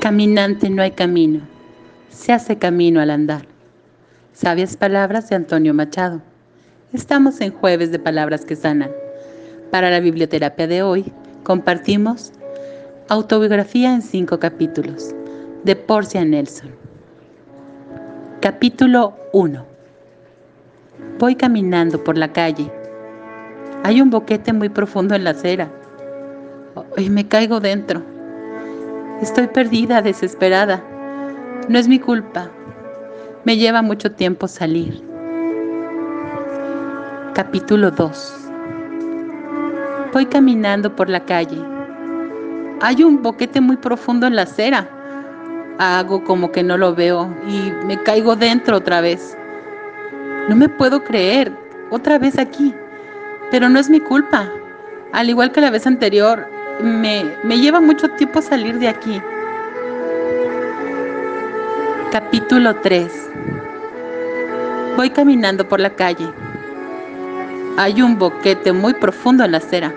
Caminante no hay camino, se hace camino al andar. Sabias palabras de Antonio Machado. Estamos en jueves de palabras que sanan. Para la biblioterapia de hoy compartimos Autobiografía en cinco capítulos de Porcia Nelson. Capítulo 1. Voy caminando por la calle. Hay un boquete muy profundo en la acera. Y me caigo dentro. Estoy perdida, desesperada. No es mi culpa. Me lleva mucho tiempo salir. Capítulo 2. Voy caminando por la calle. Hay un boquete muy profundo en la acera. Hago como que no lo veo y me caigo dentro otra vez. No me puedo creer. Otra vez aquí. Pero no es mi culpa. Al igual que la vez anterior, me, me lleva mucho tiempo salir de aquí. Capítulo 3 Voy caminando por la calle. Hay un boquete muy profundo en la acera.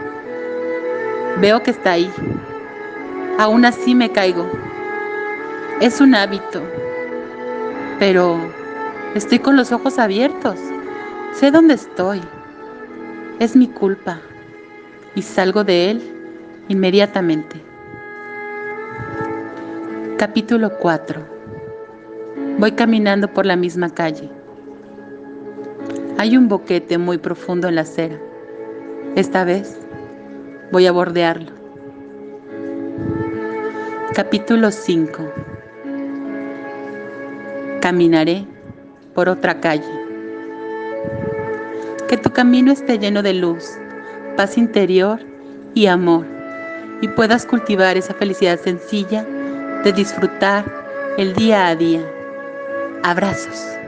Veo que está ahí. Aún así me caigo. Es un hábito. Pero estoy con los ojos abiertos. Sé dónde estoy. Es mi culpa. Y salgo de él inmediatamente. Capítulo 4. Voy caminando por la misma calle. Hay un boquete muy profundo en la acera. Esta vez voy a bordearlo. Capítulo 5. Caminaré por otra calle. Que tu camino esté lleno de luz, paz interior y amor y puedas cultivar esa felicidad sencilla de disfrutar el día a día. Abrazos.